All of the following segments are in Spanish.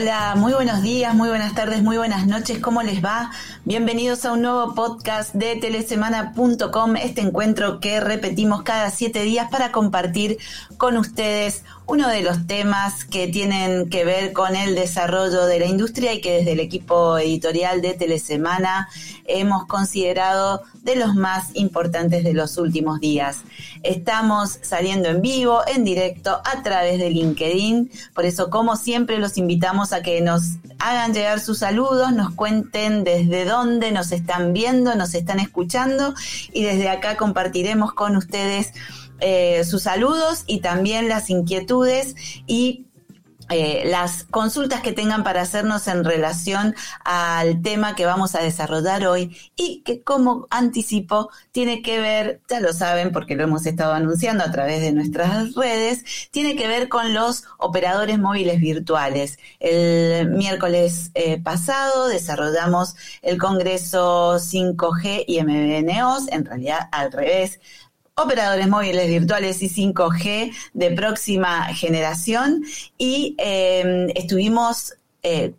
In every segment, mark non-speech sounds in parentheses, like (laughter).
Hola, muy buenos días, muy buenas tardes, muy buenas noches, ¿cómo les va? Bienvenidos a un nuevo podcast de telesemana.com, este encuentro que repetimos cada siete días para compartir con ustedes uno de los temas que tienen que ver con el desarrollo de la industria y que desde el equipo editorial de Telesemana hemos considerado de los más importantes de los últimos días. Estamos saliendo en vivo, en directo, a través de LinkedIn, por eso como siempre los invitamos a que nos hagan llegar sus saludos, nos cuenten desde dónde nos están viendo, nos están escuchando y desde acá compartiremos con ustedes eh, sus saludos y también las inquietudes y eh, las consultas que tengan para hacernos en relación al tema que vamos a desarrollar hoy y que como anticipo tiene que ver, ya lo saben porque lo hemos estado anunciando a través de nuestras redes, tiene que ver con los operadores móviles virtuales. El miércoles eh, pasado desarrollamos el Congreso 5G y MBNOs, en realidad al revés, operadores móviles virtuales y 5G de próxima generación y em, estuvimos eh,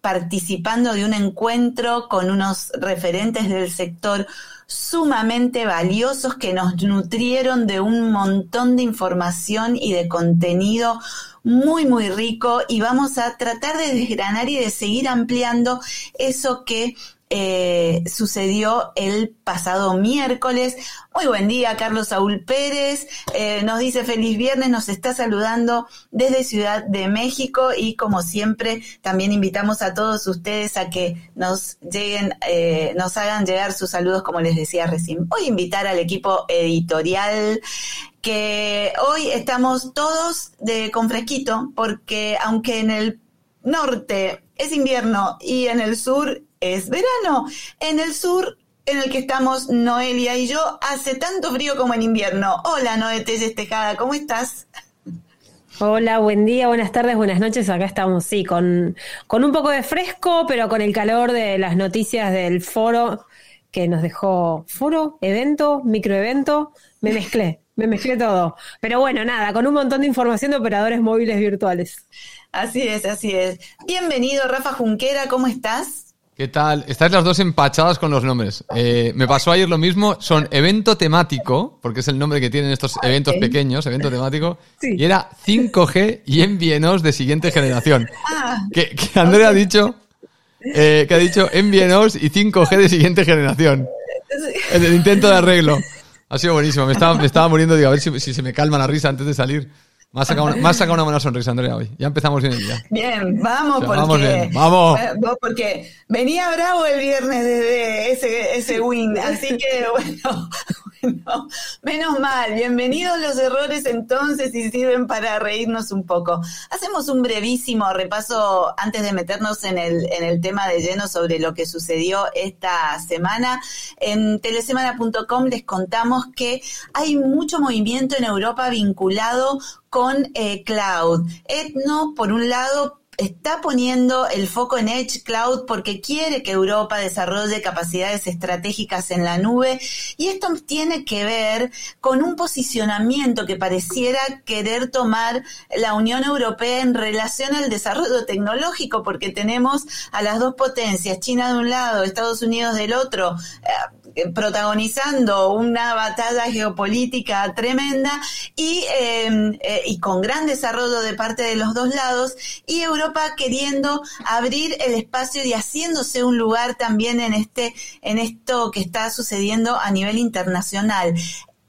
participando de un encuentro con unos referentes del sector sumamente valiosos que nos nutrieron de un montón de información y de contenido muy, muy rico y vamos a tratar de desgranar y de seguir ampliando eso que eh, sucedió el pasado miércoles. Muy buen día, Carlos Saúl Pérez. Eh, nos dice feliz viernes, nos está saludando desde Ciudad de México y como siempre también invitamos a todos ustedes a que nos lleguen, eh, nos hagan llegar sus saludos como les decía recién. Voy a invitar al equipo editorial que hoy estamos todos de con fresquito porque aunque en el norte es invierno y en el sur es verano. En el sur en el que estamos Noelia y yo, hace tanto frío como en invierno. Hola Noé Telles Tejada, ¿cómo estás? Hola, buen día, buenas tardes, buenas noches. Acá estamos, sí, con, con un poco de fresco, pero con el calor de las noticias del foro que nos dejó foro, evento, microevento. Me mezclé, me mezclé todo. Pero bueno, nada, con un montón de información de operadores móviles virtuales. Así es, así es. Bienvenido, Rafa Junquera, ¿cómo estás? ¿Qué tal? Estáis las dos empachadas con los nombres. Eh, me pasó ayer lo mismo. Son evento temático, porque es el nombre que tienen estos eventos pequeños, evento temático. Y era 5G y envíenos de siguiente generación. Ah, que, Andrea ha dicho, eh, que ha dicho envíenos y 5G de siguiente generación. El, intento de arreglo. Ha sido buenísimo. Me estaba, me estaba muriendo. Digo, a ver si, si se me calma la risa antes de salir. Me has sacado, una, buena sonrisa, Andrea, hoy. Ya empezamos bien el día. Bien, vamos, porque, vamos, bien, vamos. porque venía bravo el viernes desde ese, ese win, así que bueno, (laughs) menos mal. Bienvenidos los errores entonces y sirven para reírnos un poco. Hacemos un brevísimo repaso antes de meternos en el, en el tema de lleno sobre lo que sucedió esta semana. En telesemana.com les contamos que hay mucho movimiento en Europa vinculado con eh, cloud. Etno, por un lado, está poniendo el foco en Edge Cloud porque quiere que Europa desarrolle capacidades estratégicas en la nube y esto tiene que ver con un posicionamiento que pareciera querer tomar la Unión Europea en relación al desarrollo tecnológico porque tenemos a las dos potencias, China de un lado, Estados Unidos del otro, eh, eh, protagonizando una batalla geopolítica tremenda y, em, eh, y con gran desarrollo de parte de los dos lados y queriendo abrir el espacio y haciéndose un lugar también en este en esto que está sucediendo a nivel internacional.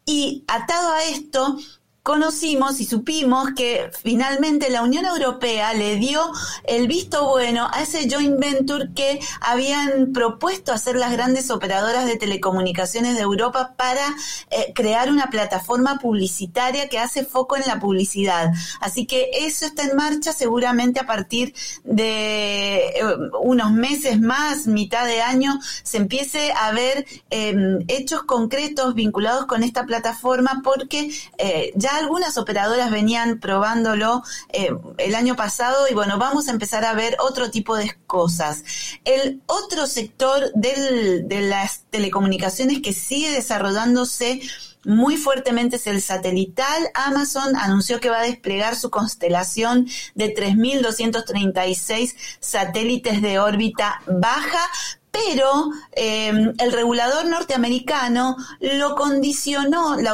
Y atado a esto, conocimos y supimos que finalmente la Unión Europea le dio el visto bueno a ese joint venture que habían propuesto hacer las grandes operadoras de telecomunicaciones de Europa para eh, crear una plataforma publicitaria que hace foco en la publicidad. Así que eso está en marcha seguramente a partir de eh, unos meses más, mitad de año, se empiece a ver em, hechos concretos vinculados con esta plataforma porque eh, ya algunas operadoras venían probándolo eh, el año pasado y bueno, vamos a empezar a ver otro tipo de cosas. El otro sector del, de las telecomunicaciones que sigue desarrollándose muy fuertemente es el satelital. Amazon anunció que va a desplegar su constelación de 3.236 satélites de órbita baja pero em, el regulador norteamericano lo condicionó, la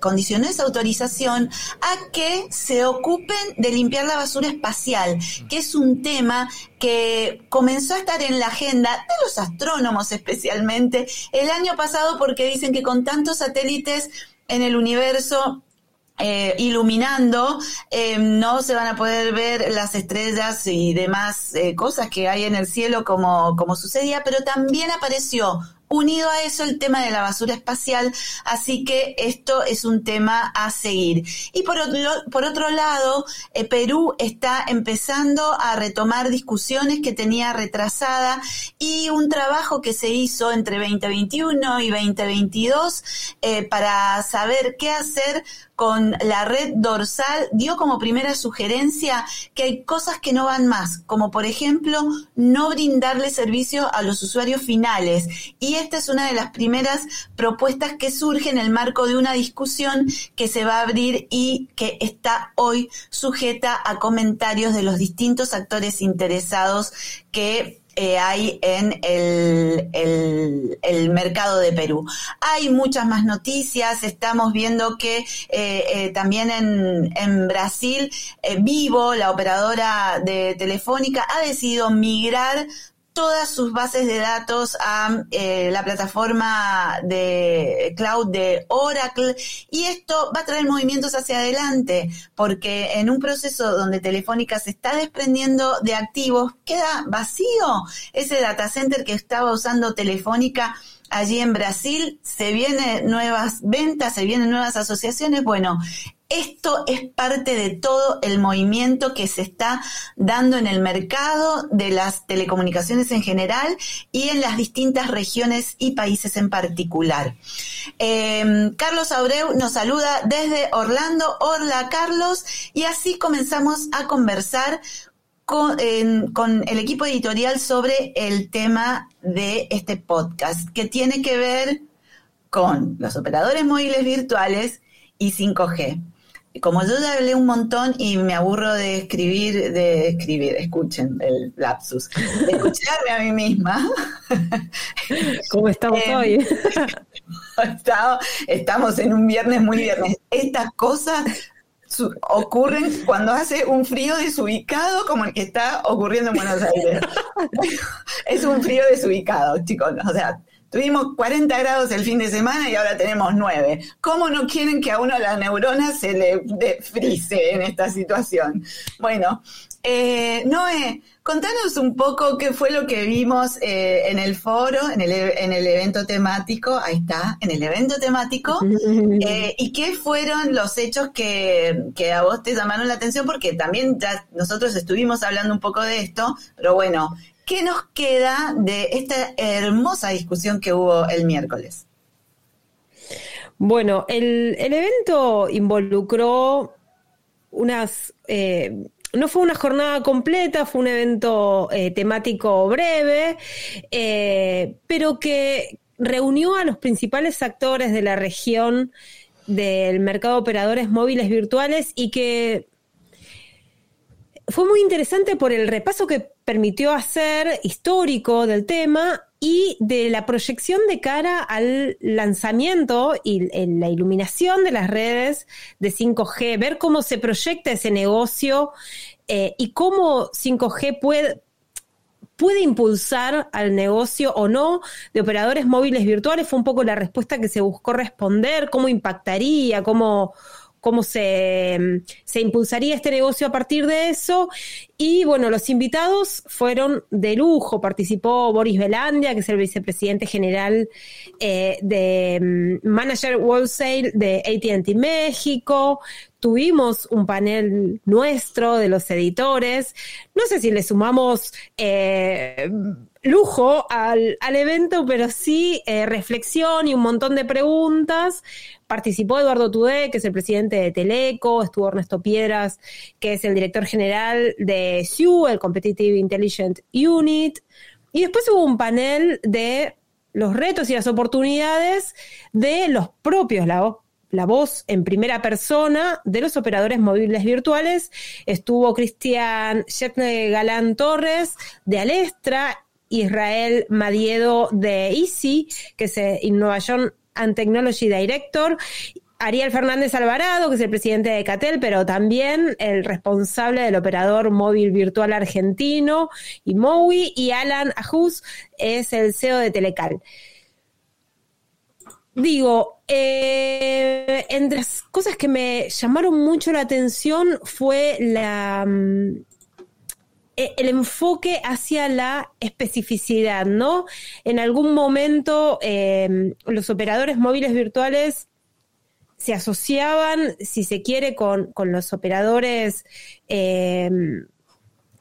condicionó esa autorización a que se ocupen de limpiar la basura espacial, que es un tema que comenzó a estar en la agenda de los astrónomos especialmente el año pasado porque dicen que con tantos satélites en el universo eh, iluminando, eh, no se van a poder ver las estrellas y demás eh, cosas que hay en el cielo como, como sucedía, pero también apareció unido a eso el tema de la basura espacial, así que esto es un tema a seguir. Y por otro, por otro lado, Perú está empezando a retomar discusiones que tenía retrasada y un trabajo que se hizo entre 2021 y 2022 para saber qué hacer con la red dorsal dio como primera sugerencia que hay cosas que no van más, como por ejemplo no brindarle servicio a los usuarios finales. Y esta es una de las primeras propuestas que surge en el marco de una discusión que se va a abrir y que está hoy sujeta a comentarios de los distintos actores interesados que eh, hay en el, el, mercado de Perú. Hay muchas más noticias, estamos viendo que eh, eh, también en, en Brasil, Vivo, la operadora de Telefónica, ha decidido migrar todas sus bases de datos a eh, la plataforma de cloud de Oracle y esto va a traer movimientos hacia adelante porque en un proceso donde Telefónica se está desprendiendo de activos queda vacío ese data center que estaba usando Telefónica allí en Brasil, se vienen nuevas ventas, se vienen nuevas asociaciones. Bueno, esto es parte de todo el movimiento que se está dando en el mercado de las telecomunicaciones en general y en las distintas regiones y países en particular. Em, Carlos Abreu nos saluda desde Orlando. Hola Carlos. Y así comenzamos a conversar con, con, el equipo editorial sobre el tema de este podcast, que tiene que ver con los operadores móviles virtuales y 5G como yo ya hablé un montón y me aburro de escribir, de escribir, escuchen el lapsus, de escucharme a mí misma. (laughs) ¿Cómo estamos eh, hoy? (laughs) estamos en un viernes muy viernes. Estas cosas ocurren cuando hace un frío desubicado como el que está ocurriendo en Buenos Aires. (laughs) es un frío desubicado, chicos. O sea, Tuvimos 40 grados el fin de semana y ahora tenemos 9. ¿Cómo no quieren que a uno la neurona se le frise en esta situación? Bueno, eh, Noé, contanos un poco qué fue lo que vimos eh, en el foro, en el, en el, evento temático, ahí está, en el evento temático, (laughs) eh, y qué fueron los hechos que, que, a vos te llamaron la atención, porque también ya nosotros estuvimos hablando un poco de esto, pero bueno, ¿Qué nos queda de esta hermosa discusión que hubo el miércoles? Bueno, el, evento involucró unas... Eh, no fue una jornada completa, fue un evento eh, temático breve, eh, pero que reunió a los principales actores de la región del mercado de operadores móviles virtuales y que fue muy interesante por el repaso que permitió hacer histórico del tema y de la proyección de cara al lanzamiento y la iluminación de las redes de 5G, ver cómo se proyecta ese negocio eh, y cómo 5G puede, puede impulsar al negocio o no de operadores móviles virtuales. Fue un poco la respuesta que se buscó responder, cómo impactaría, cómo, cómo se, se, impulsaría este negocio a partir de eso Y bueno, los invitados fueron de lujo. Participó Boris Belandia, que es el vicepresidente general eh, de mm, Manager Wholesale de ATT México. Tuvimos un panel nuestro de los editores. No sé si le sumamos eh, lujo al, evento, pero sí eh, reflexión y un montón de preguntas. Participó Eduardo Tudé, que es el presidente de Teleco, estuvo Ernesto Piedras, que es el director general de El Competitive Intelligent Unit. Y después hubo un panel de los retos y las oportunidades de los propios, la, voz en primera persona de los operadores móviles virtuales. Estuvo Cristian Shetne Galán Torres de Alestra Israel Madiedo de Easy, que es Innovation and Technology Director, Ariel Fernández Alvarado, que es el presidente de Catel, pero también el responsable del operador móvil virtual argentino, y MOWI, y Alan Ajus es el CEO de Telecal. Digo, eh, entre las cosas que me llamaron mucho la atención fue la, mm, e, el enfoque hacia la especificidad, ¿no? En algún momento em, los operadores móviles virtuales se asociaban, si se quiere, con, los operadores em,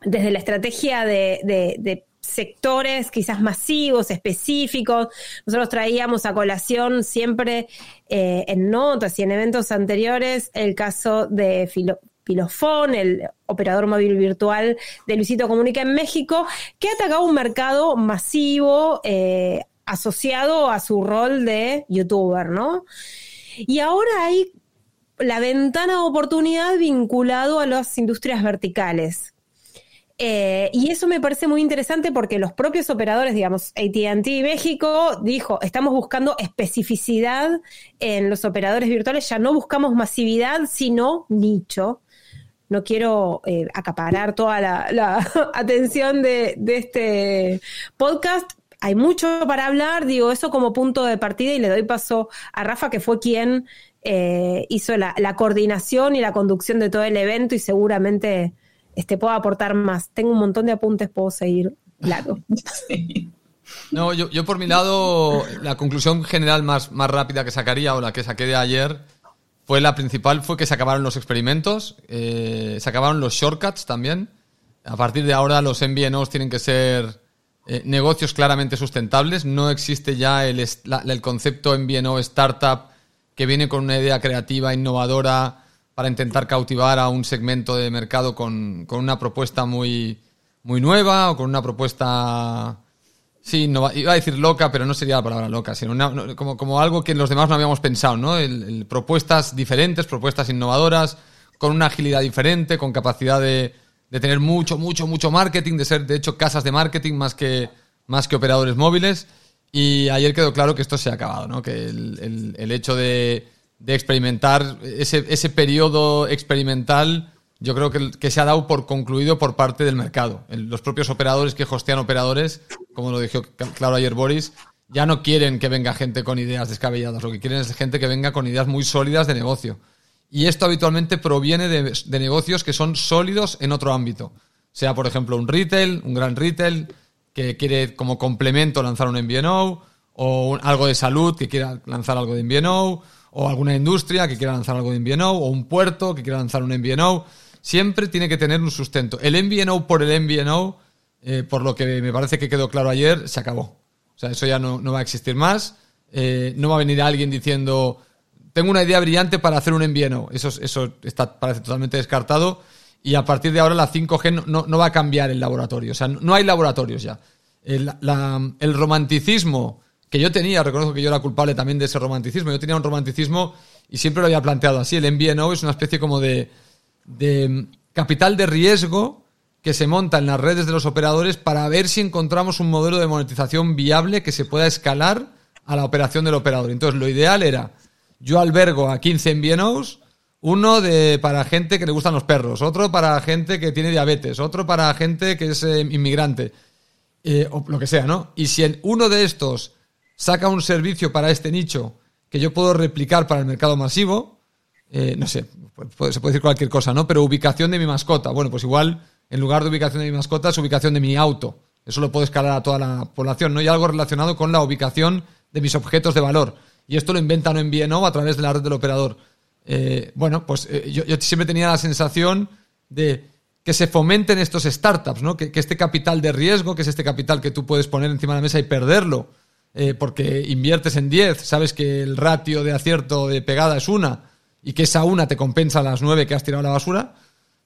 desde la estrategia de, sectores quizás masivos, específicos. Nosotros traíamos a colación siempre eh, en notas y en eventos anteriores el caso de Filo el operador móvil virtual de Luisito Comunica en México, que ha atacado un mercado masivo eh, asociado a su rol de youtuber, ¿no? Y ahora hay la ventana de oportunidad vinculado a las industrias verticales. Eh, y eso me parece muy interesante porque los propios operadores, digamos, ATT México dijo, estamos buscando especificidad en los operadores virtuales, ya no buscamos masividad, sino nicho no quiero eh, acaparar toda la, (laughs) atención de, este podcast. Hay mucho para hablar, digo eso como punto de partida y le doy paso a Rafa, que fue quien eh, hizo la, coordinación y la conducción de todo el evento y seguramente este, pueda aportar más. Tengo un montón de apuntes, puedo seguir largo. (laughs) No, yo, yo, por mi lado, la conclusión general más, más rápida que sacaría o la que saqué de ayer fue la principal, fue que se acabaron los experimentos, eh, se acabaron los shortcuts también. A partir de ahora los MVNOs tienen que ser eh, negocios claramente sustentables. No existe ya el, el concepto MVNO startup que viene con una idea creativa, innovadora, para intentar cautivar a un segmento de mercado con, con una propuesta muy, muy nueva o con una propuesta Sí, iba a decir loca, pero no sería la palabra loca, sino como, como algo que los demás no habíamos pensado, ¿no? propuestas diferentes, propuestas innovadoras, con una agilidad diferente, con capacidad de, tener mucho, mucho, mucho marketing, de ser, de hecho, casas de marketing más que, más que operadores móviles. Y ayer quedó claro que esto se ha acabado, ¿no? Que el, hecho de, de experimentar, ese, ese periodo experimental yo creo que, se ha dado por concluido por parte del mercado. los propios operadores que hostean operadores, como lo dijo claro ayer Boris, ya no quieren que venga gente con ideas descabelladas, lo que quieren es gente que venga con ideas muy sólidas de negocio. Y esto habitualmente proviene de, negocios que son sólidos en otro ámbito. Sea, por ejemplo, un retail, un gran retail, que quiere como complemento lanzar un MVNO, o algo de salud que quiera lanzar algo de MVNO, o alguna industria que quiera lanzar algo de MVNO, o un puerto que quiera lanzar un MVNO siempre tiene que tener un sustento. El MVNO por el MVNO, eh, por lo que me parece que quedó claro ayer, se acabó. O sea, eso ya no, va a existir más. Eh, no va a venir alguien diciendo, tengo una idea brillante para hacer un MVNO. Eso, eso está, parece totalmente descartado. Y a partir de ahora la 5G no, va a cambiar el laboratorio. O sea, no, hay laboratorios ya. El, el romanticismo que yo tenía, reconozco que yo era culpable también de ese romanticismo. Yo tenía un romanticismo y siempre lo había planteado así. El MVNO es una especie como de de capital de riesgo que se monta en las redes de los operadores para ver si encontramos un modelo de monetización viable que se pueda escalar a la operación del operador. Entonces, lo ideal era, yo albergo a 15 MVNOs, uno de, para gente que le gustan los perros, otro para gente que tiene diabetes, otro para gente que es eh, inmigrante, eh, o lo que sea, ¿no? Y si uno de estos saca un servicio para este nicho que yo puedo replicar para el mercado masivo, eh, no sé, se puede decir cualquier cosa, ¿no? Pero ubicación de mi mascota. Bueno, pues igual en lugar de ubicación de mi mascota, es ubicación de mi auto. Eso lo puedo escalar a toda la población, ¿no? Y algo relacionado con la ubicación de mis objetos de valor. Y esto lo inventan en BNO a través de la red del operador. Eh, bueno, pues eh, yo, siempre tenía la sensación de que se fomenten estos startups, ¿no? Que, este capital de riesgo, que es este capital que tú puedes poner encima de la mesa y perderlo, eh, porque inviertes en 10, sabes que el ratio de acierto de pegada es una y que esa una te compensa las nueve que has tirado a la basura,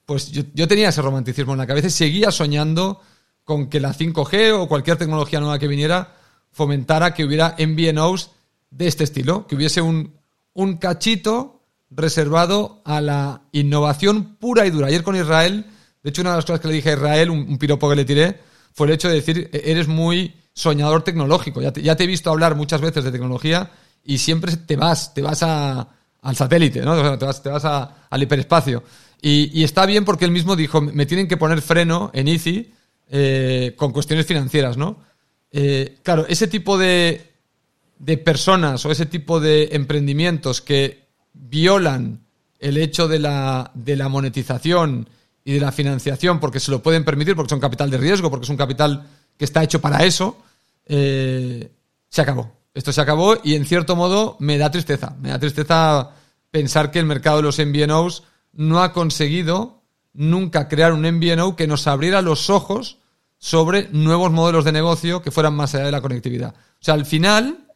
pues yo, yo tenía ese romanticismo en la cabeza y seguía soñando con que la 5G o cualquier tecnología nueva que viniera fomentara que hubiera MVNOs de este estilo, que hubiese un, un cachito reservado a la innovación pura y dura. Ayer con Israel, de hecho, una de las cosas que le dije a Israel, un, piropo que le tiré, fue el hecho de decir, e-, eres muy soñador tecnológico. Ya te, ya te he visto hablar muchas veces de tecnología y siempre te vas, te vas a, al satélite, ¿no? te vas, te vas al hiperespacio. Y, y, está bien porque él mismo dijo, me tienen que poner freno en ICI eh, con cuestiones financieras, ¿no? Eh, claro, ese tipo de, de personas o ese tipo de emprendimientos que violan el hecho de la, de la monetización y de la financiación porque se lo pueden permitir, porque son capital de riesgo, porque es un capital que está hecho para eso, eh, se acabó. Esto se acabó y en cierto modo me da tristeza. Me da tristeza pensar que el mercado de los MVNOs no ha conseguido nunca crear un MVNO que nos abriera los ojos sobre nuevos modelos de negocio que fueran más allá de la conectividad. O sea, al final,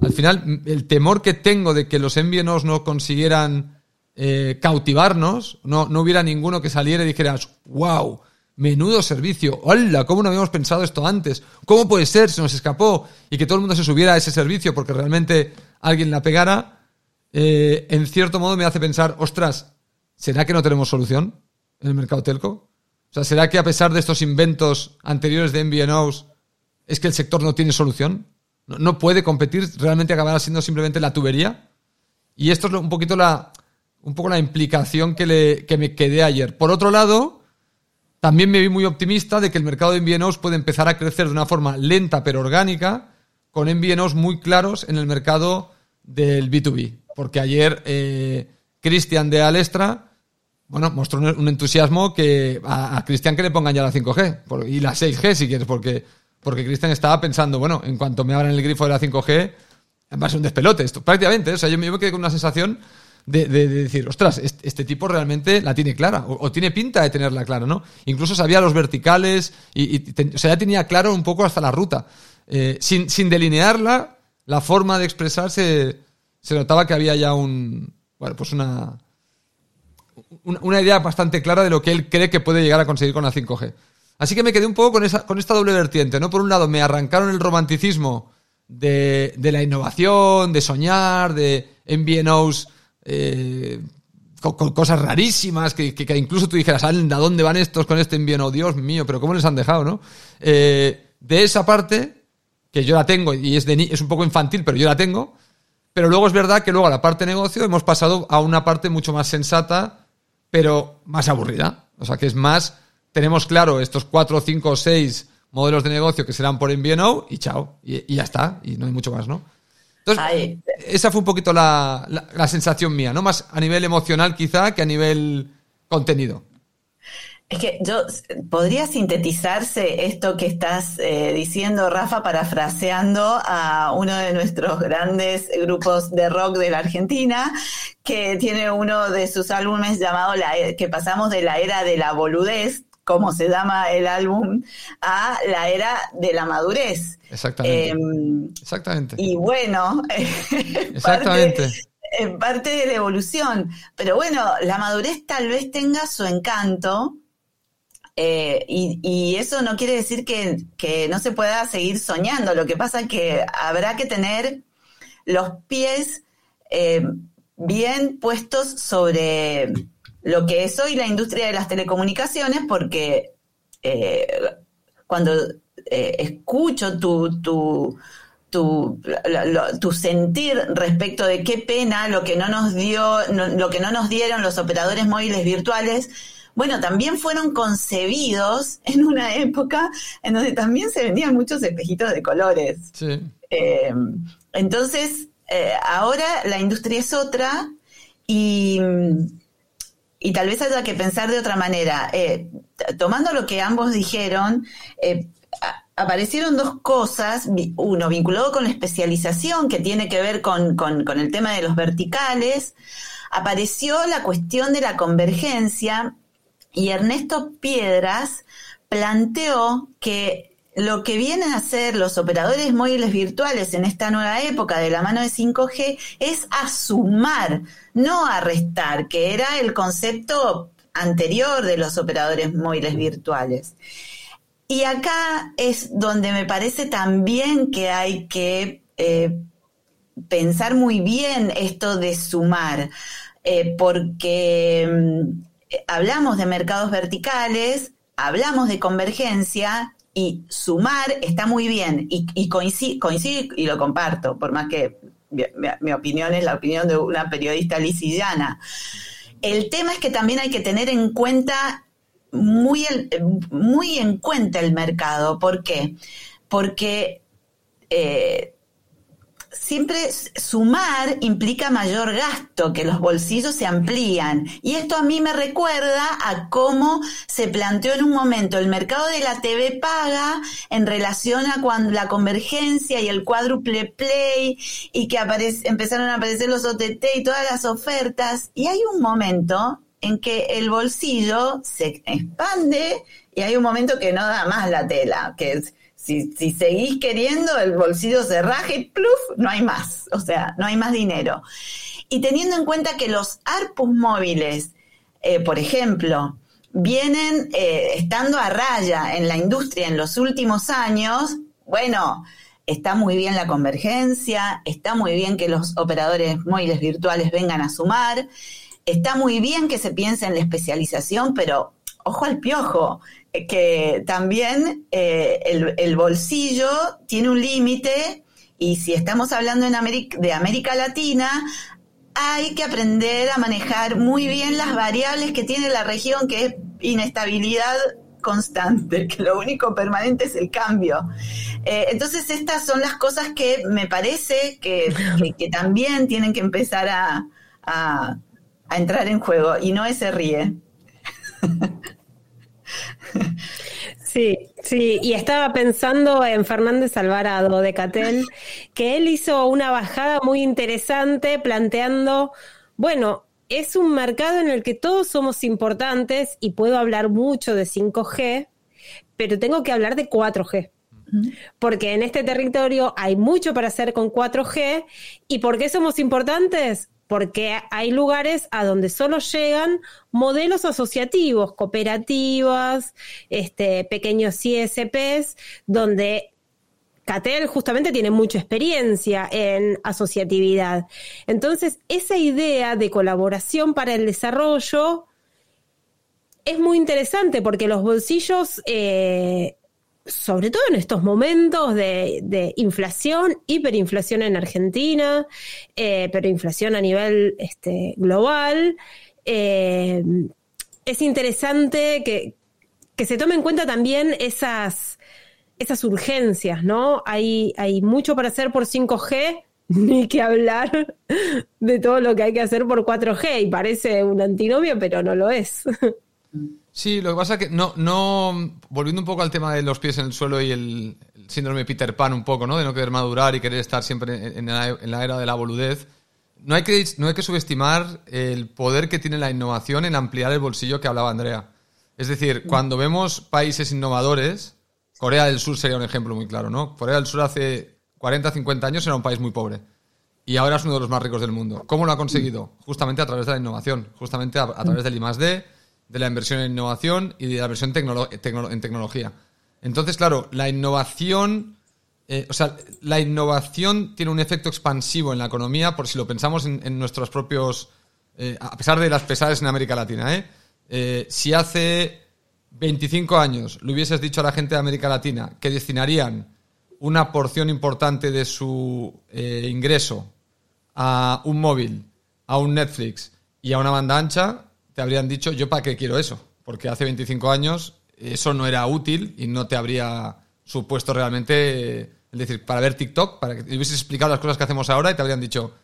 al final, el temor que tengo de que los MVNOs no consiguieran eh, cautivarnos, no, no hubiera ninguno que saliera y dijeras, wow, menudo servicio, hola, ¿cómo no habíamos pensado esto antes? ¿Cómo puede ser? Se nos escapó y que todo el mundo se subiera a ese servicio porque realmente alguien la pegara, eh, en cierto modo me hace pensar, ostras, ¿será que no tenemos solución en el mercado telco? O sea, ¿será que a pesar de estos inventos anteriores de MVNOs, es que el sector no tiene solución? No, puede competir, realmente acabará siendo simplemente la tubería. Y esto es un poquito la, un poco la implicación que, que me quedé ayer. Por otro lado, también me vi muy optimista de que el mercado de MVNOs puede empezar a crecer de una forma lenta pero orgánica, con MVNOs muy claros en el mercado del B2B. Porque ayer eh, Cristian de Alestra bueno, mostró un entusiasmo que a, Cristian que le pongan ya la 5G y la 6G si quieres, porque porque Cristian estaba pensando, bueno, en cuanto me abran el grifo de la 5G, va a ser un despelote esto, prácticamente. O sea, yo me quedé con una sensación de, decir, ostras, este, tipo realmente la tiene clara, o, tiene pinta de tenerla clara, ¿no? Incluso sabía los verticales, y, o sea, ya tenía claro un poco hasta la ruta. Eh, sin, sin delinearla, la forma de expresarse, se notaba que había ya un, bueno, pues una, una idea bastante clara de lo que él cree que puede llegar a conseguir con la 5G. Así que me quedé un poco con, esa, con esta doble vertiente, ¿no? Por un lado, me arrancaron el romanticismo de, la innovación, de soñar, de MVNOs eh, con, cosas rarísimas, que, incluso tú dijeras, ¿a dónde van estos con este MVNO? Dios mío, pero ¿cómo les han dejado, no? Eh, de esa parte, que yo la tengo y es, de, es un poco infantil, pero yo la tengo, pero luego es verdad que luego a la parte de negocio hemos pasado a una parte mucho más sensata, pero más aburrida. O sea, que es más tenemos claro estos cuatro, cinco, seis modelos de negocio que serán por MVNO y chao. Y, ya está. Y no hay mucho más, ¿no? Entonces, esa fue un poquito la, sensación mía, ¿no? Más a nivel emocional quizá que a nivel contenido. Es que yo podría sintetizarse esto que estás eh, diciendo, Rafa, parafraseando a uno de nuestros grandes grupos de rock de la Argentina, que tiene uno de sus álbumes llamado la, e, que pasamos de la era de la boludez como se llama el álbum, a la era de la madurez. Exactamente. Em, Exactamente. Y bueno, (laughs) Exactamente. en parte de la evolución. Pero bueno, la madurez tal vez tenga su encanto. Eh, y, eso no quiere decir que, no se pueda seguir soñando. Lo que pasa es que habrá que tener los pies eh, bien puestos sobre lo que es hoy la industria de las telecomunicaciones, porque eh, cuando eh, escucho tu, tu, tu, tu, sentir respecto de qué pena lo que no nos dio, lo que no nos dieron los operadores móviles virtuales, bueno, también fueron concebidos en una época en donde también se vendían muchos espejitos de colores. Eh, entonces, ahora la industria es otra y y tal vez haya que pensar de otra manera. Eh, tomando lo que ambos dijeron, eh, aparecieron dos cosas, uno vinculado con la especialización, que tiene que ver con, con el tema de los verticales, apareció la cuestión de la convergencia y Ernesto Piedras planteó que lo que vienen a hacer los operadores móviles virtuales en esta nueva época de la mano de 5G es a sumar, no a restar, que era el concepto anterior de los operadores móviles virtuales. Y acá es donde me parece también que hay que eh, pensar muy bien esto de sumar, eh, porque mm, hablamos de mercados verticales, hablamos de convergencia y sumar está muy bien y, coincido, y lo comparto, por más que mi, opinión es la opinión de una periodista lisillana. El tema es que también hay que tener en cuenta muy, muy en cuenta el mercado. ¿Por qué? Porque eh, siempre sumar implica mayor gasto, que los bolsillos se amplían. Y esto a mí me recuerda a cómo se planteó en un momento el mercado de la TV paga en relación a cuando la convergencia y el cuádruple play y que empezaron a aparecer los OTT y todas las ofertas. Y hay un momento en que el bolsillo se expande y hay un momento que no da más la tela, que es si, seguís queriendo, el bolsillo se raja y pluf, no hay más. O sea, no hay más dinero. Y teniendo en cuenta que los ARPUS móviles, eh, por ejemplo, vienen eh, estando a raya en la industria en los últimos años, bueno, está muy bien la convergencia, está muy bien que los operadores móviles virtuales vengan a sumar, está muy bien que se piense en la especialización, pero ojo al piojo, que también eh, el, bolsillo tiene un límite y si estamos hablando en de América Latina, hay que aprender a manejar muy bien las variables que tiene la región, que es inestabilidad constante, (laughs) que lo único permanente es el cambio. Eh, entonces estas son las cosas que me parece que, también tienen que empezar a, a, a entrar en juego y no se ríe. (laughs) Sí, sí, y estaba pensando en Fernández Alvarado de Catel, que él hizo una bajada muy interesante planteando, bueno, es un mercado en el que todos somos importantes y puedo hablar mucho de 5G, pero tengo que hablar de 4G. Porque en este territorio hay mucho para hacer con 4G. ¿Y por qué somos importantes? Porque hay lugares a donde solo llegan modelos asociativos, cooperativas, este, pequeños ISPs, donde Catel justamente tiene mucha experiencia en asociatividad. Entonces, esa idea de colaboración para el desarrollo es muy interesante porque los bolsillos eh, sobre todo en estos momentos de, inflación, hiperinflación en Argentina, eh, pero inflación a nivel este, global, eh, es interesante que, se tome en cuenta también esas, esas urgencias, ¿no? Hay, hay mucho para hacer por 5G, (laughs) ni que hablar de todo lo que hay que hacer por 4G, y parece un antinomio, pero no lo es. (laughs) Sí, lo que pasa es que no, no, volviendo un poco al tema de los pies en el suelo y el, síndrome Peter Pan un poco, ¿no? De no querer madurar y querer estar siempre en la, era de la boludez. No hay, que, no hay que subestimar el poder que tiene la innovación en ampliar el bolsillo que hablaba Andrea. Es decir, cuando vemos países innovadores, Corea del Sur sería un ejemplo muy claro, ¿no? Corea del Sur hace 40, 50 años era un país muy pobre y ahora es uno de los más ricos del mundo. ¿Cómo lo ha conseguido? Justamente a través de la innovación, justamente a, a través del I+.D., de la inversión en innovación y de la inversión en tecnología. Entonces, claro, la innovación, eh, o sea, la innovación tiene un efecto expansivo en la economía, por si lo pensamos en, nuestros propios, eh, a pesar de las pesadas en América Latina, ¿eh? ¿eh? Si hace 25 años le hubieses dicho a la gente de América Latina que destinarían una porción importante de su ingreso a un móvil, a un Netflix y a una banda ancha, te habrían dicho, yo para qué quiero eso, porque hace 25 años eso no era útil y no te habría supuesto realmente, es decir, para ver TikTok, para que te hubieses explicado las cosas que hacemos ahora y te habrían dicho,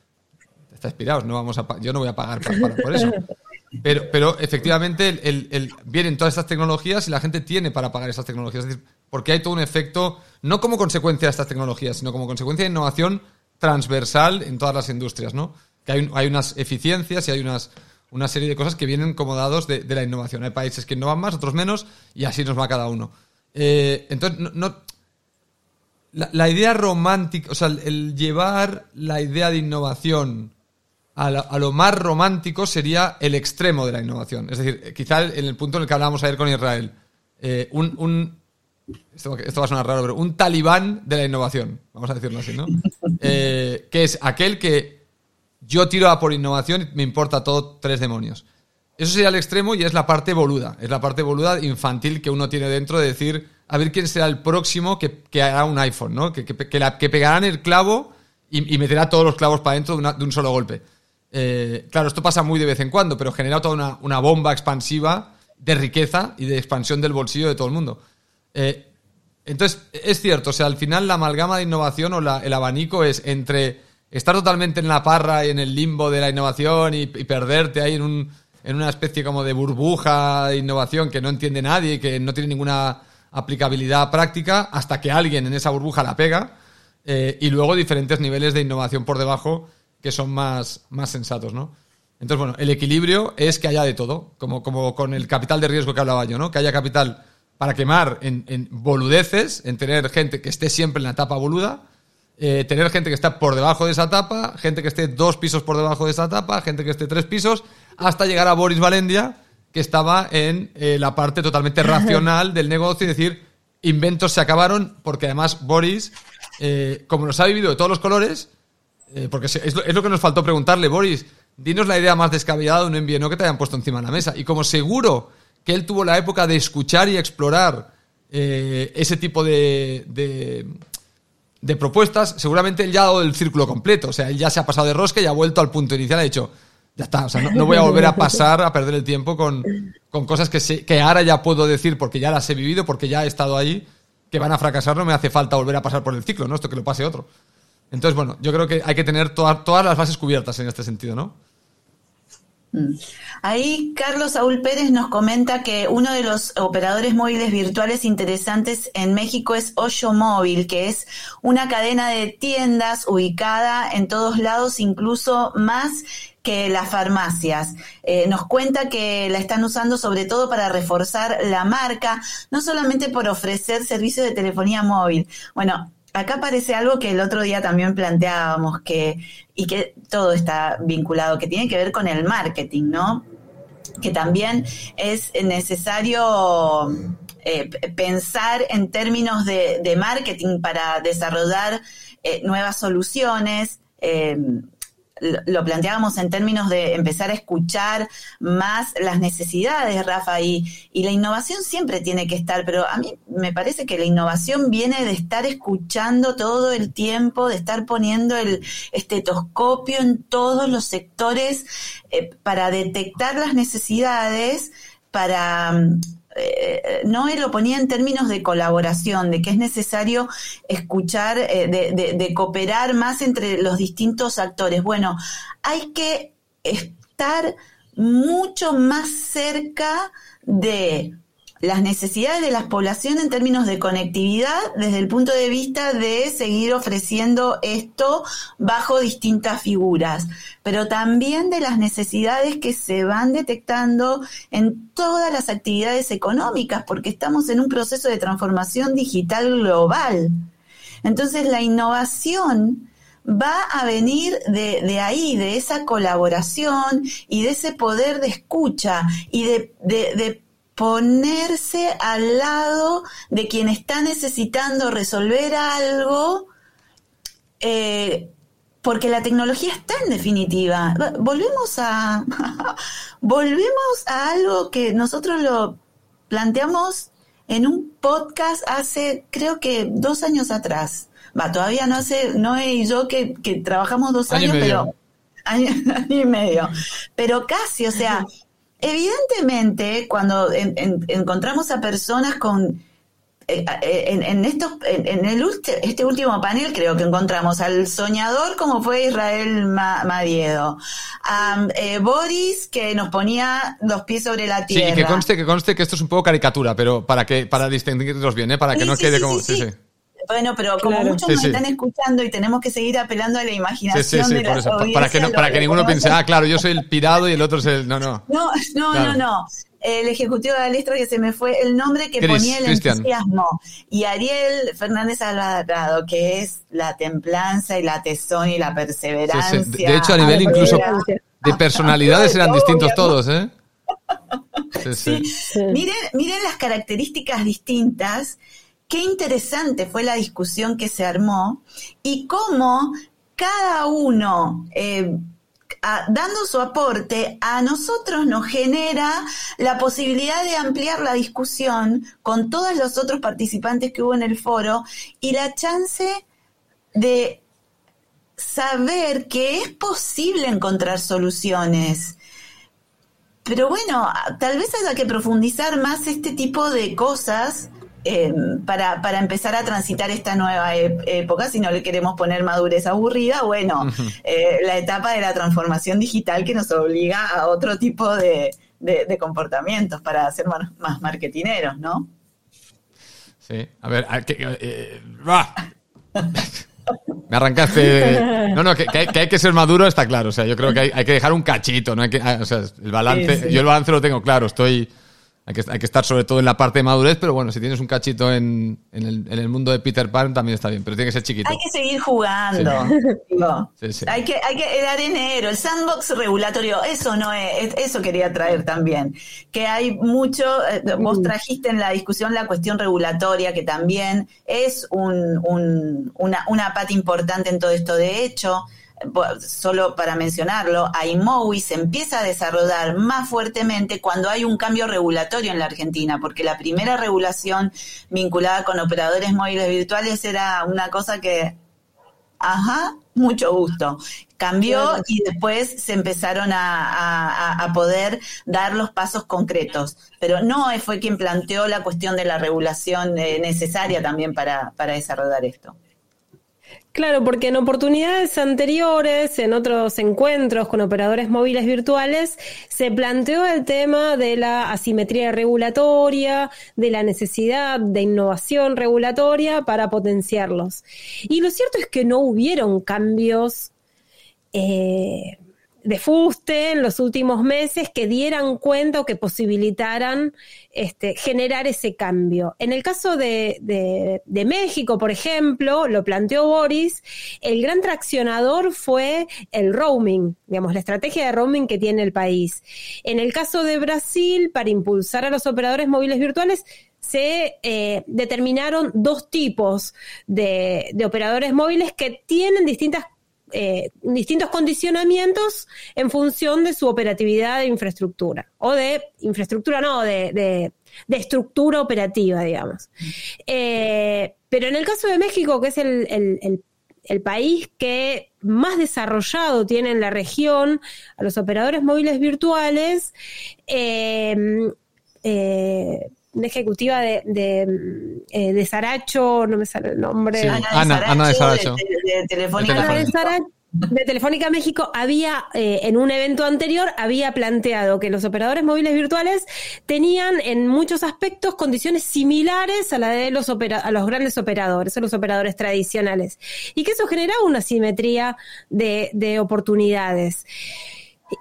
está inspirado, no vamos a yo no voy a pagar por eso. (laughs) Pero, pero efectivamente el, vienen todas estas tecnologías y la gente tiene para pagar esas tecnologías. Es decir, porque hay todo un efecto, no como consecuencia de estas tecnologías, sino como consecuencia de innovación transversal en todas las industrias, ¿no? Que hay, hay unas eficiencias y hay unas, una serie de cosas que vienen como dados de, la innovación. Hay países que innovan más, otros menos, y así nos va cada uno. Eh, entonces, no, la, idea romántica, o sea, el, llevar la idea de innovación a, lo más romántico sería el extremo de la innovación. Es decir, quizá en el punto en el que hablábamos ayer con Israel, eh, un, esto, va a sonar raro, pero un talibán de la innovación, vamos a decirlo así, ¿no? (laughs) Eh, que es aquel que yo tiro a por innovación y me importa todo tres demonios. Eso sería el extremo y es la parte boluda, es la parte boluda infantil que uno tiene dentro de decir, a ver quién será el próximo que, que hará un iPhone, ¿no? Que, que, que, pegarán el clavo y, meterá todos los clavos para adentro de, un solo golpe. Eh, claro, esto pasa muy de vez en cuando, pero genera toda una, una, bomba expansiva de riqueza y de expansión del bolsillo de todo el mundo. Eh, entonces, es cierto, o sea, al final la amalgama de innovación o el abanico es entre estar totalmente en la parra y en el limbo de la innovación y, perderte ahí en, un, en una especie como de burbuja de innovación que no entiende nadie y que no tiene ninguna aplicabilidad práctica hasta que alguien en esa burbuja la pega eh, y luego diferentes niveles de innovación por debajo que son más, más sensatos, ¿no? Entonces, bueno, el equilibrio es que haya de todo, como, como con el capital de riesgo que hablaba yo, ¿no? Que haya capital para quemar en, boludeces, en tener gente que esté siempre en la etapa boluda, eh, tener gente que está por debajo de esa etapa, gente que esté dos pisos por debajo de esa etapa, gente que esté tres pisos, hasta llegar a Boris Valendia, que estaba en eh, la parte totalmente racional del negocio y decir, inventos se acabaron, porque además Boris, eh, como nos ha vivido de todos los colores, porque es lo, es lo, que nos faltó preguntarle, Boris, dinos la idea más descabellada de un envío que te hayan puesto encima de la mesa. Y como seguro que él tuvo la época de escuchar y explorar ese tipo de, de, propuestas, seguramente él ya ha dado el círculo completo. O sea, él ya se ha pasado de rosca y ha vuelto al punto inicial. Ha dicho, ya está, o sea, no, voy a volver a pasar a perder el tiempo con, cosas que, que ahora ya puedo decir porque ya las he vivido, porque ya he estado ahí, que van a fracasar, no me hace falta volver a pasar por el ciclo, ¿no? Esto que lo pase otro. Entonces, bueno, yo creo que hay que tener todas las bases cubiertas en este sentido, ¿no? Mm. Ahí Carlos Saúl Pérez nos comenta que uno de los operadores móviles virtuales interesantes en México es Osho Móvil, que es una cadena de tiendas ubicada en todos lados, incluso más que las farmacias. Eh, nos cuenta que la están usando sobre todo para reforzar la marca, no solamente por ofrecer servicios de telefonía móvil. Bueno, acá aparece algo que el otro día también planteábamos, que, y que todo está vinculado, que tiene que ver con el marketing, ¿no? Que también es necesario eh, pensar en términos de, marketing para desarrollar eh, nuevas soluciones. Eh, lo planteábamos en términos de empezar a escuchar más las necesidades, Rafa, y, y, la innovación siempre tiene que estar, pero a mí me parece que la innovación viene de estar escuchando todo el tiempo, de estar poniendo el estetoscopio en todos los sectores eh, para detectar las necesidades, para eh, no lo ponía en términos de colaboración, de que es necesario escuchar, eh, de, cooperar más entre los distintos actores. Bueno, hay que estar mucho más cerca de las necesidades de la población en términos de conectividad desde el punto de vista de seguir ofreciendo esto bajo distintas figuras, pero también de las necesidades que se van detectando en todas las actividades económicas, porque estamos en un proceso de transformación digital global. Entonces la innovación va a venir de, ahí, de esa colaboración y de ese poder de escucha y de, de ponerse al lado de quien está necesitando resolver algo, eh, porque la tecnología está en definitiva. Volvemos a, (laughs) volvemos a algo que nosotros lo planteamos en un podcast hace, creo que dos años atrás. Va, todavía no sé, no y yo que, trabajamos dos años, pero (laughs) año y medio. Pero casi, o sea, (laughs) Evidentemente, cuando encontramos a personas con eh, eh, en, estos, en, el este último panel creo que encontramos al soñador como fue Israel Madiedo, a Boris que nos ponía los pies sobre la tierra. Sí, que conste, que conste que esto es un poco caricatura, pero para que para distinguirlos bien, ¿eh? para que no quede como... Sí, sí. Bueno, pero como muchos nos están escuchando y tenemos que seguir apelando a la imaginación de la Para que, para que ninguno piense, ah, claro, yo soy el pirado y el otro es el... No, no. No, (laughs) no, no, no. El ejecutivo de Alestro, que se me fue el nombre que ponía el entusiasmo. Y Ariel Fernández Alvarado, que es la templanza y la tesón y la perseverancia. De hecho, a nivel incluso de personalidades eran (laughs) distintos todos, ¿eh? Sí, Miren, miren las características distintas qué interesante fue la discusión que se armó y cómo cada uno, eh, dando su aporte, a nosotros nos genera la posibilidad de ampliar la discusión con todos los otros participantes que hubo en el foro y la chance de saber que es posible encontrar soluciones. Pero bueno, tal vez haya que profundizar más este tipo de cosas eh, para, para, empezar a transitar esta nueva época, si no le queremos poner madurez aburrida, bueno, eh, la etapa de la transformación digital que nos obliga a otro tipo de, comportamientos para ser más, más, marketineros, ¿no? Sí, a ver, eh, (laughs) me arrancaste. No, no, que, hay, que ser maduro está claro. O sea, yo creo que hay, que dejar un cachito. No hay que, o sea, el balance. Yo el balance lo tengo claro. Estoy hay que, hay que estar sobre todo en la parte de madurez, pero bueno, si tienes un cachito en, en, el, en el mundo de Peter Pan también está bien, pero tiene que ser chiquito. Hay que seguir jugando. (laughs) Hay, que, hay que dar enero, el sandbox regulatorio, eso no es, eso quería traer también. Que hay mucho, eh, vos trajiste en la discusión la cuestión regulatoria, que también es un, un, una, una pata importante en todo esto. De hecho, solo para mencionarlo, iMowi se empieza a desarrollar más fuertemente cuando hay un cambio regulatorio en la Argentina, porque la primera regulación vinculada con operadores móviles virtuales era una cosa que, ajá, mucho gusto. Cambió y después se empezaron a, poder dar los pasos concretos. Pero no fue quien planteó la cuestión de la regulación eh, necesaria también para desarrollar esto. Claro, porque en oportunidades anteriores, en otros encuentros con operadores móviles virtuales, se planteó el tema de la asimetría regulatoria, de la necesidad de innovación regulatoria para potenciarlos. Y lo cierto es que no hubieron cambios eh, de fuste en los últimos meses que dieran cuenta o que posibilitaran este, generar ese cambio. En el caso de, México, por ejemplo, lo planteó Boris, el gran traccionador fue el roaming, digamos, la estrategia de roaming que tiene el país. En el caso de Brasil, para impulsar a los operadores móviles virtuales, se eh, determinaron dos tipos de, de, operadores móviles que tienen distintas eh, distintos condicionamientos en función de su operatividad de infraestructura, o de infraestructura, no, de, estructura operativa, digamos. Eh, pero en el caso de México, que es el, país que más desarrollado tiene en la región a los operadores móviles virtuales, eh, una ejecutiva de, de, eh, de, Saracho, no me sale el nombre. Ana, Ana, de Saracho. De, Telefónica. de Telefónica México había, eh, en un evento anterior, había planteado que los operadores móviles virtuales tenían en muchos aspectos condiciones similares a la de los, a los grandes operadores, o los operadores tradicionales, y que eso generaba una simetría de, de oportunidades.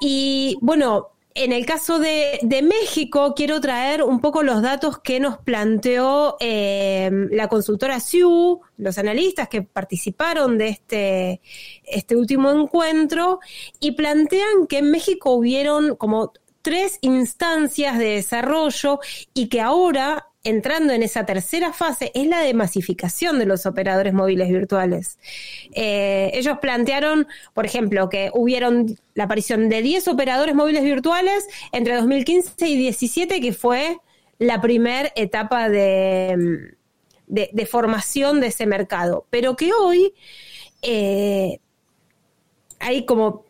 Y bueno, en el caso de, México, quiero traer un poco los datos que nos planteó eh, la consultora SIU, los analistas que participaron de este, este último encuentro, y plantean que en México hubieron como tres instancias de desarrollo y que ahora entrando en esa tercera fase es la de masificación de los operadores móviles virtuales. Eh, ellos plantearon, por ejemplo, que hubieron la aparición de 10 operadores móviles virtuales entre 2015 y 2017, que fue la primera etapa de, de, formación de ese mercado, pero que hoy eh, hay como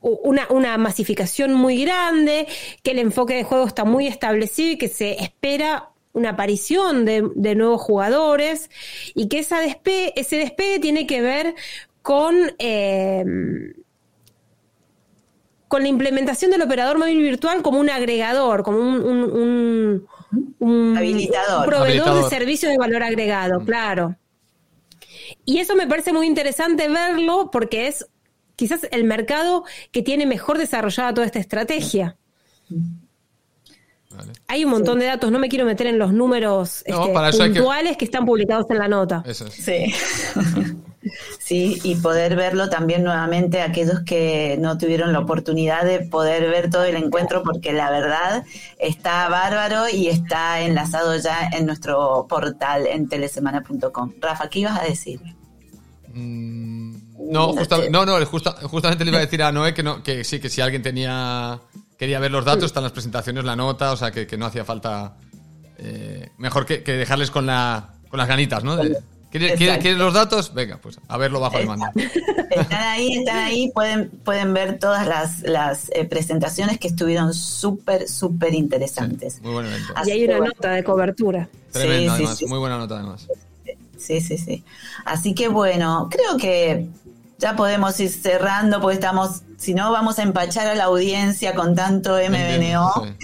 una, una, masificación muy grande, que el enfoque de juego está muy establecido y que se espera una aparición de, nuevos jugadores y que esa ese despegue tiene que ver con, eh, con la implementación del operador móvil virtual como un agregador, como un, Habilitador. proveedor de servicios de valor agregado, claro. Y eso me parece muy interesante verlo porque es quizás el mercado que tiene mejor desarrollada toda esta estrategia. Hay un montón de datos, no me quiero meter en los números este, puntuales que... están publicados en la nota. Sí. (laughs) sí, y poder verlo también nuevamente aquellos que no tuvieron la oportunidad de poder ver todo el encuentro, porque la verdad está bárbaro y está enlazado ya en nuestro portal en telesemana.com. Rafa, ¿qué ibas a decir? Mm, no, no, no, justamente le iba a decir a Noé que, no, que sí, que si alguien tenía quería ver los datos, están las presentaciones, la nota, o sea que, no hacía falta. Eh, mejor que, dejarles con, la, con las ganitas, ¿no? ¿Quieres, los datos? Venga, pues a verlo bajo demanda. Están ahí, están ahí, pueden, pueden ver todas las, las eh, presentaciones que estuvieron súper, súper interesantes. muy buen evento. y hay una nota de cobertura. Tremendo, además, muy buena nota además. Sí, sí, sí. Así que bueno, creo que ya podemos ir cerrando porque estamos, si no vamos a empachar a la audiencia con tanto MBNO.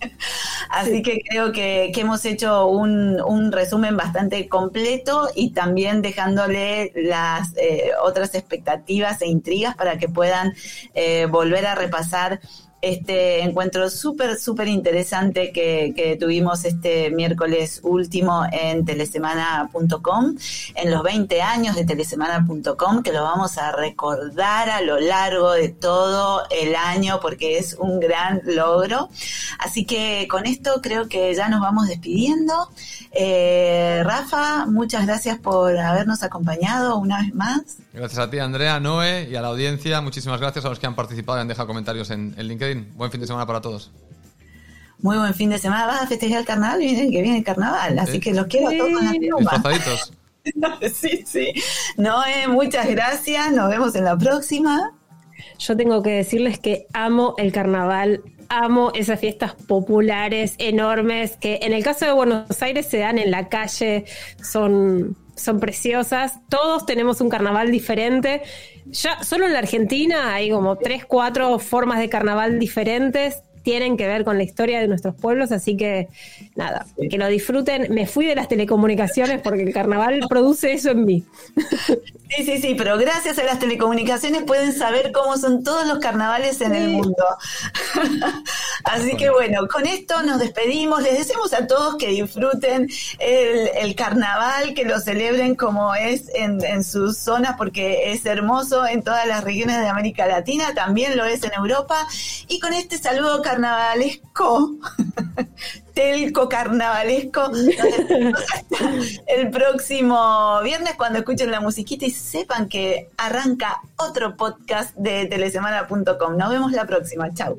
(laughs) Así que creo que, hemos hecho un, resumen bastante completo y también dejándole las eh, otras expectativas e intrigas para que puedan eh, volver a repasar este encuentro súper, súper interesante que, tuvimos este miércoles último en telesemana.com, en los 20 años de telesemana.com, que lo vamos a recordar a lo largo de todo el año porque es un gran logro. Así que con esto creo que ya nos vamos despidiendo. Eh, Rafa, muchas gracias por habernos acompañado una vez más. Gracias a ti, Andrea, Noé y a la audiencia. Muchísimas gracias a los que han participado y han dejado comentarios en, LinkedIn. Buen fin de semana para todos. Muy buen fin de semana. Vas a festejar el carnaval, viene, que viene el carnaval, así que los quiero a todos (laughs) sí, sí. Noé, muchas gracias. Nos vemos en la próxima. Yo tengo que decirles que amo el carnaval amo esas fiestas populares enormes que en el caso de Buenos Aires se dan en la calle, son, son preciosas. Todos tenemos un carnaval diferente. Ya solo en la Argentina hay como tres, cuatro formas de carnaval diferentes tienen que ver con la historia de nuestros pueblos, así que nada, que lo disfruten. Me fui de las telecomunicaciones porque el carnaval (laughs) produce eso en mí. (laughs) Sí, sí, sí, pero gracias a las telecomunicaciones pueden saber cómo son todos los carnavales en el mundo. (laughs) Así que bueno, con esto nos despedimos. Les deseamos a todos que disfruten el, carnaval, que lo celebren como es en, en sus zonas, porque es hermoso en todas las regiones de América Latina, también lo es en Europa. Y con este saludo carnavalesco, (laughs) telco carnavalesco. (laughs) el próximo viernes cuando escuchen la musiquita y sepan que arranca otro podcast de telesemana.com. Nos vemos la próxima. Chau.